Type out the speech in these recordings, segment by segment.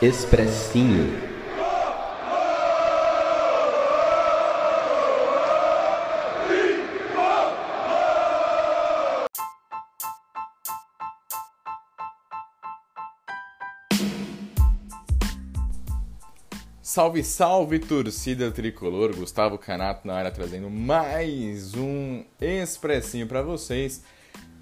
Expressinho. Salve, salve, torcida tricolor! Gustavo Canato na área trazendo mais um expressinho para vocês.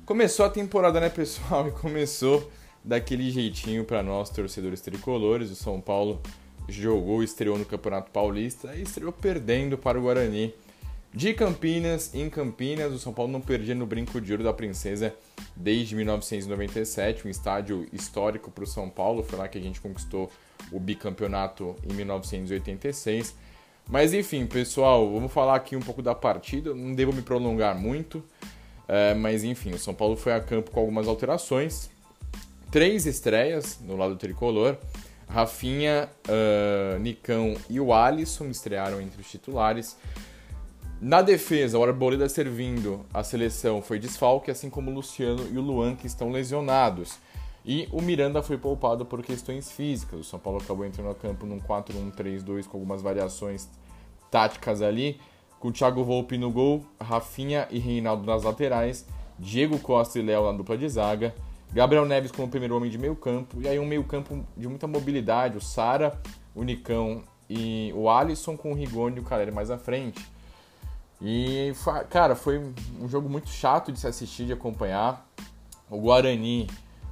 Começou a temporada, né, pessoal? E começou daquele jeitinho para nós, torcedores tricolores. O São Paulo jogou, estreou no Campeonato Paulista e estreou perdendo para o Guarani. De Campinas, em Campinas, o São Paulo não perdia no Brinco de Ouro da Princesa desde 1997, um estádio histórico para o São Paulo. Foi lá que a gente conquistou o bicampeonato em 1986. Mas enfim, pessoal, vamos falar aqui um pouco da partida. Não devo me prolongar muito, é, mas enfim, o São Paulo foi a campo com algumas alterações três estreias no lado tricolor. Rafinha, uh, Nicão e o Alisson estrearam entre os titulares. Na defesa, o Arboleda servindo a seleção foi desfalque, assim como o Luciano e o Luan, que estão lesionados. E o Miranda foi poupado por questões físicas. O São Paulo acabou entrando no campo num 4-1-3-2 com algumas variações táticas ali, com Thiago Volpe no gol, Rafinha e Reinaldo nas laterais, Diego Costa e Léo na dupla de zaga, Gabriel Neves como primeiro homem de meio campo, e aí um meio campo de muita mobilidade, o Sara, o Nicão e o Alisson com o Rigoni e o Caleri mais à frente. E, cara, foi um jogo muito chato de se assistir, de acompanhar. O Guarani,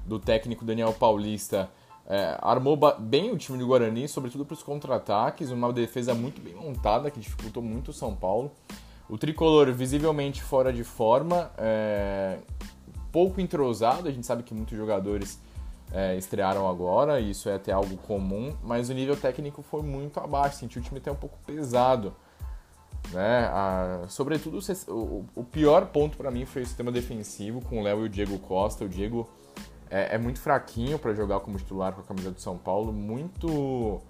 do técnico Daniel Paulista, é, armou bem o time do Guarani, sobretudo para os contra-ataques, uma defesa muito bem montada que dificultou muito o São Paulo. O tricolor visivelmente fora de forma, é, pouco entrosado, a gente sabe que muitos jogadores é, estrearam agora, e isso é até algo comum, mas o nível técnico foi muito abaixo, senti o time até um pouco pesado. Né? A, sobretudo, o, o, pior ponto para mim foi o sistema defensivo com o Léo e o Diego Costa. O Diego é, é muito fraquinho para jogar como titular com a camisa do São Paulo, muito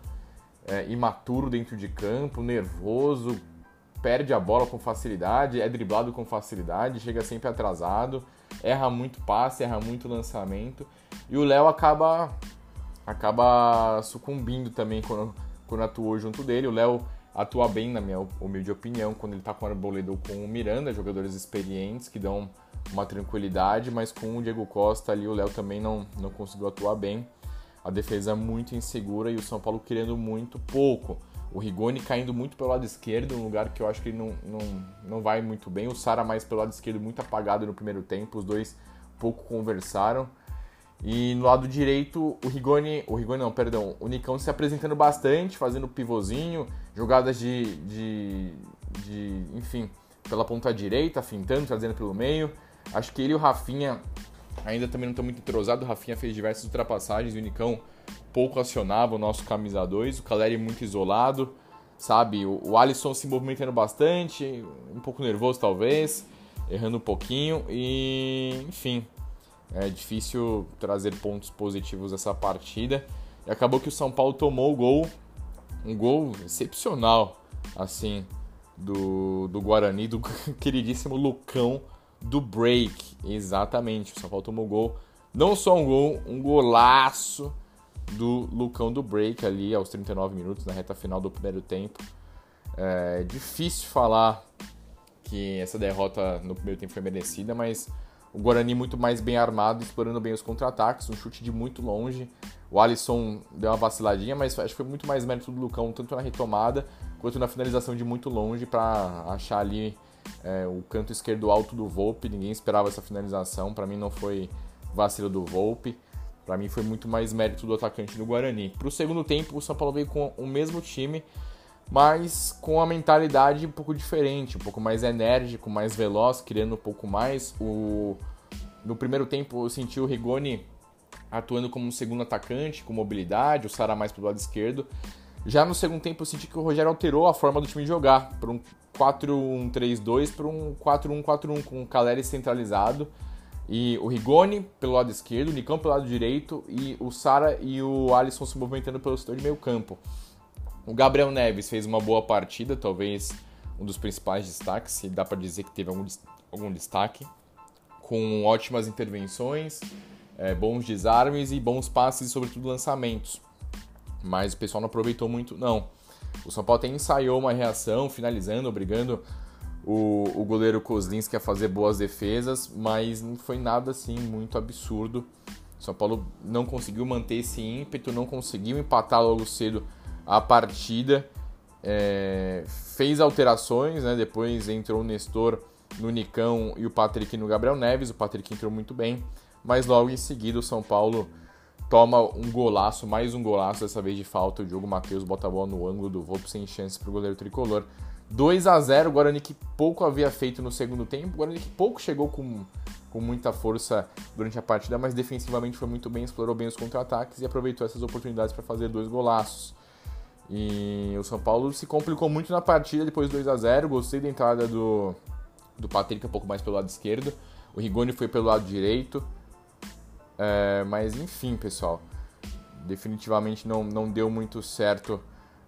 é, imaturo dentro de campo, nervoso, perde a bola com facilidade, é driblado com facilidade, chega sempre atrasado erra muito passe, erra muito lançamento. E o Léo acaba acaba sucumbindo também quando, quando atuou junto dele. O Léo atua bem, na minha humilde opinião, quando ele está com o Arboleda ou com o Miranda, jogadores experientes que dão uma tranquilidade, mas com o Diego Costa ali o Léo também não, não conseguiu atuar bem. A defesa é muito insegura e o São Paulo querendo muito pouco. O Rigoni caindo muito pelo lado esquerdo, um lugar que eu acho que ele não, não, não vai muito bem. O Sara mais pelo lado esquerdo, muito apagado no primeiro tempo. Os dois pouco conversaram. E no lado direito, o Rigoni, o Rigoni não, perdão, o Nicão se apresentando bastante, fazendo pivôzinho, jogadas de, de, de, enfim, pela ponta direita, fintando, trazendo pelo meio. Acho que ele e o Rafinha ainda também não estão muito entrosados. O Rafinha fez diversas ultrapassagens o Nicão pouco acionava o nosso camisa 2, o Caleri muito isolado, sabe? O, o Alisson se movimentando bastante, um pouco nervoso talvez, errando um pouquinho e, enfim, é difícil trazer pontos positivos dessa partida. E acabou que o São Paulo tomou o gol, um gol excepcional, assim, do, do Guarani, do queridíssimo Lucão do Break. Exatamente, Paulo tomou o gol. Não só um gol, um golaço do Lucão do Break ali aos 39 minutos, na reta final do primeiro tempo. É difícil falar que essa derrota no primeiro tempo foi merecida, mas o Guarani muito mais bem armado, explorando bem os contra-ataques, um chute de muito longe. O Alisson deu uma vaciladinha, mas acho que foi muito mais mérito do Lucão, tanto na retomada quanto na finalização de muito longe, para achar ali é, o canto esquerdo alto do Volpe. Ninguém esperava essa finalização, para mim não foi vacilo do Volpe. Para mim foi muito mais mérito do atacante do Guarani. Para o segundo tempo, o São Paulo veio com o mesmo time, mas com a mentalidade um pouco diferente, um pouco mais enérgico, mais veloz, criando um pouco mais. O... No primeiro tempo, eu senti o Rigoni atuando como um segundo atacante, com mobilidade, o Sara mais pro lado esquerdo. Já no segundo tempo, eu senti que o Rogério alterou a forma do time jogar, para um 4-1-3-2 para um 4-1-4-1, com o Caleri centralizado e o Rigoni pelo lado esquerdo, o Nicão pelo lado direito e o Sara e o Alisson se movimentando pelo setor de meio campo. O Gabriel Neves fez uma boa partida, talvez um dos principais destaques, se dá para dizer que teve algum, algum destaque, com ótimas intervenções, é, bons desarmes e bons passes sobretudo lançamentos. Mas o pessoal não aproveitou muito, não. O São Paulo até ensaiou uma reação, finalizando, obrigando o, o goleiro Kozlinski a fazer boas defesas, mas não foi nada assim muito absurdo. O São Paulo não conseguiu manter esse ímpeto, não conseguiu empatar logo cedo a partida. É, fez alterações, né? depois entrou o Nestor no Nicão e o Patrick no Gabriel Neves. O Patrick entrou muito bem, mas logo em seguida o São Paulo toma um golaço, mais um golaço, dessa vez de falta. O Diogo Matheus bota a bola no ângulo do Volpe sem chance para o goleiro tricolor. 2 a 0 o Guarani que pouco havia feito no segundo tempo. O Guarani que pouco chegou com, com muita força durante a partida, mas defensivamente foi muito bem, explorou bem os contra-ataques e aproveitou essas oportunidades para fazer dois golaços. E o São Paulo se complicou muito na partida depois do 2 a 0 Gostei da entrada do, do Patrick um pouco mais pelo lado esquerdo. O Rigoni foi pelo lado direito. É, mas enfim, pessoal. Definitivamente não, não deu muito certo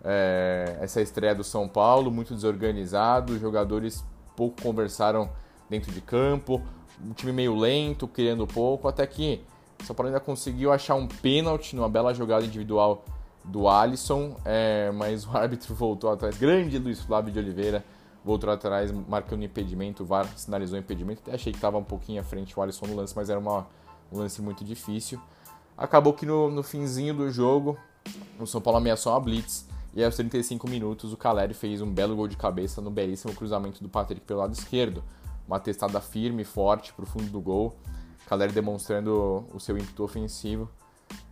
é, essa estreia do São Paulo, muito desorganizado, os jogadores pouco conversaram dentro de campo, um time meio lento, criando pouco, até que o São Paulo ainda conseguiu achar um pênalti numa bela jogada individual do Alisson, é, mas o árbitro voltou atrás, grande Luiz Flávio de Oliveira, voltou atrás, marcando impedimento, o VAR sinalizou impedimento, até achei que estava um pouquinho à frente o Alisson no lance, mas era uma, um lance muito difícil. Acabou que no, no finzinho do jogo, o São Paulo ameaçou uma blitz, e aos 35 minutos, o Caleri fez um belo gol de cabeça no belíssimo cruzamento do Patrick pelo lado esquerdo. Uma testada firme forte para o fundo do gol. Caleri demonstrando o seu ímpeto ofensivo.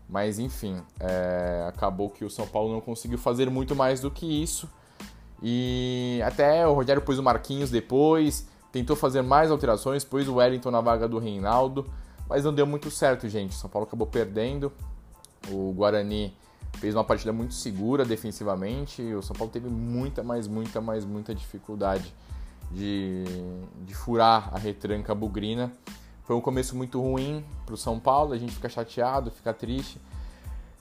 Mas enfim, é, acabou que o São Paulo não conseguiu fazer muito mais do que isso. E até o Rogério pôs o Marquinhos depois, tentou fazer mais alterações, pôs o Wellington na vaga do Reinaldo, mas não deu muito certo, gente. São Paulo acabou perdendo. O Guarani fez uma partida muito segura defensivamente. O São Paulo teve muita, mas muita, mas muita dificuldade de, de furar a retranca bugrina. Foi um começo muito ruim para o São Paulo, a gente fica chateado, fica triste.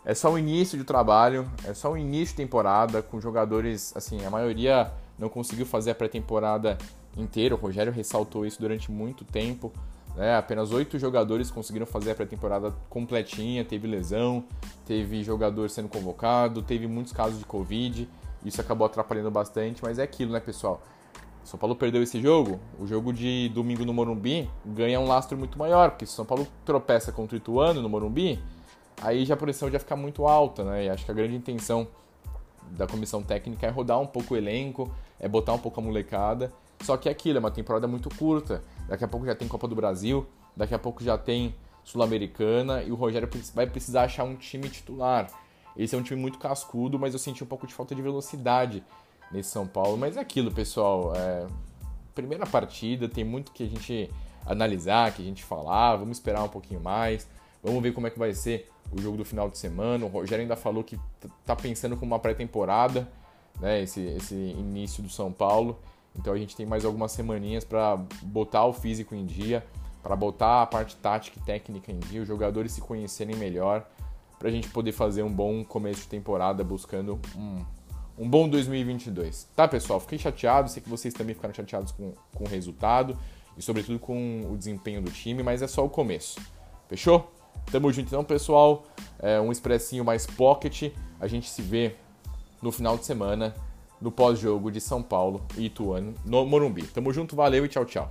É só o início de trabalho, é só o início de temporada, com jogadores, assim, a maioria não conseguiu fazer a pré-temporada inteira. O Rogério ressaltou isso durante muito tempo. Né? Apenas oito jogadores conseguiram fazer a pré-temporada completinha, teve lesão, teve jogador sendo convocado, teve muitos casos de Covid, isso acabou atrapalhando bastante, mas é aquilo, né, pessoal? São Paulo perdeu esse jogo, o jogo de domingo no Morumbi ganha um lastro muito maior, porque se São Paulo tropeça contra o Ituano no Morumbi, aí já a pressão já fica muito alta, né? E acho que a grande intenção da comissão técnica é rodar um pouco o elenco, é botar um pouco a molecada. Só que é aquilo, é uma temporada muito curta. Daqui a pouco já tem Copa do Brasil, daqui a pouco já tem Sul-Americana e o Rogério vai precisar achar um time titular. Esse é um time muito cascudo, mas eu senti um pouco de falta de velocidade nesse São Paulo. Mas é aquilo, pessoal. É... Primeira partida, tem muito que a gente analisar, que a gente falar. Vamos esperar um pouquinho mais. Vamos ver como é que vai ser o jogo do final de semana. O Rogério ainda falou que tá pensando como uma pré-temporada, né? Esse, esse início do São Paulo. Então a gente tem mais algumas semaninhas para botar o físico em dia, para botar a parte tática e técnica em dia, os jogadores se conhecerem melhor, para a gente poder fazer um bom começo de temporada buscando um, um bom 2022. Tá, pessoal? Fiquei chateado, sei que vocês também ficaram chateados com, com o resultado e, sobretudo, com o desempenho do time, mas é só o começo. Fechou? Tamo junto então, pessoal. É um expressinho mais pocket. A gente se vê no final de semana no pós-jogo de São Paulo e Ituano no Morumbi. Tamo junto, valeu e tchau, tchau.